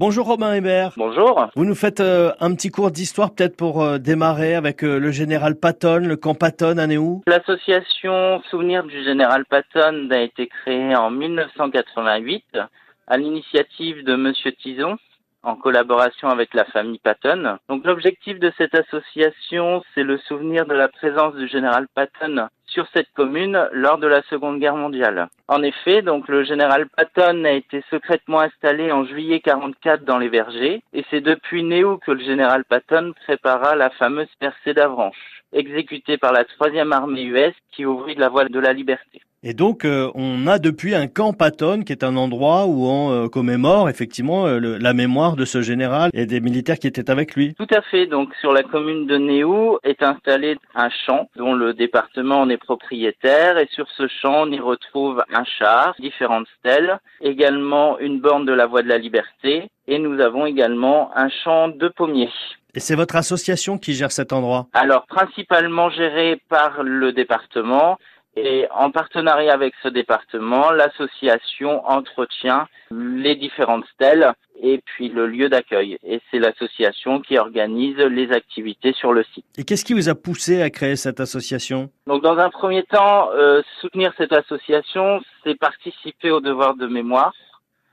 Bonjour Romain Hébert. Bonjour. Vous nous faites euh, un petit cours d'histoire peut-être pour euh, démarrer avec euh, le général Patton, le camp Patton à Néou L'association Souvenir du général Patton a été créée en 1988 à l'initiative de Monsieur Tison en collaboration avec la famille Patton. Donc l'objectif de cette association, c'est le souvenir de la présence du général Patton sur cette commune lors de la Seconde Guerre mondiale. En effet, donc le général Patton a été secrètement installé en juillet 44 dans les vergers et c'est depuis Néo que le général Patton prépara la fameuse percée d'Avranches, exécutée par la troisième armée US qui ouvrit la voie de la liberté. Et donc, euh, on a depuis un camp Patton, qui est un endroit où on euh, commémore effectivement euh, le, la mémoire de ce général et des militaires qui étaient avec lui. Tout à fait. Donc, sur la commune de Néou est installé un champ dont le département en est propriétaire. Et sur ce champ, on y retrouve un char, différentes stèles, également une borne de la Voie de la Liberté. Et nous avons également un champ de pommiers. Et c'est votre association qui gère cet endroit? Alors, principalement géré par le département et en partenariat avec ce département, l'association entretient les différentes stèles et puis le lieu d'accueil. Et c'est l'association qui organise les activités sur le site. Et qu'est-ce qui vous a poussé à créer cette association? Donc dans un premier temps, euh, soutenir cette association, c'est participer au devoir de mémoire.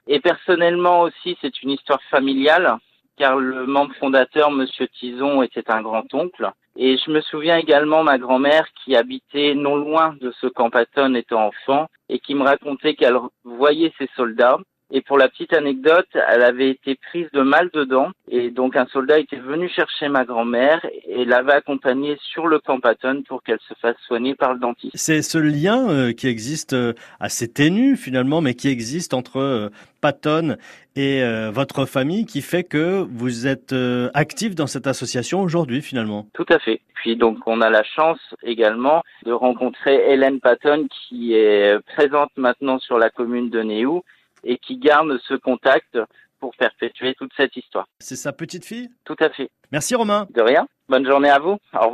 Et personnellement aussi, c'est une histoire familiale car le membre fondateur, Monsieur Tison, était un grand-oncle. Et je me souviens également ma grand-mère qui habitait non loin de ce camp Patton étant enfant et qui me racontait qu'elle voyait ces soldats et pour la petite anecdote, elle avait été prise de mal dedans et donc un soldat était venu chercher ma grand-mère et l'avait accompagnée sur le camp Patton pour qu'elle se fasse soigner par le dentiste. C'est ce lien euh, qui existe euh, assez ténu finalement, mais qui existe entre euh, Patton et votre famille qui fait que vous êtes actif dans cette association aujourd'hui finalement. Tout à fait. Puis donc on a la chance également de rencontrer Hélène Patton qui est présente maintenant sur la commune de Néou et qui garde ce contact pour perpétuer toute cette histoire. C'est sa petite fille? Tout à fait. Merci Romain. De rien. Bonne journée à vous. Au revoir.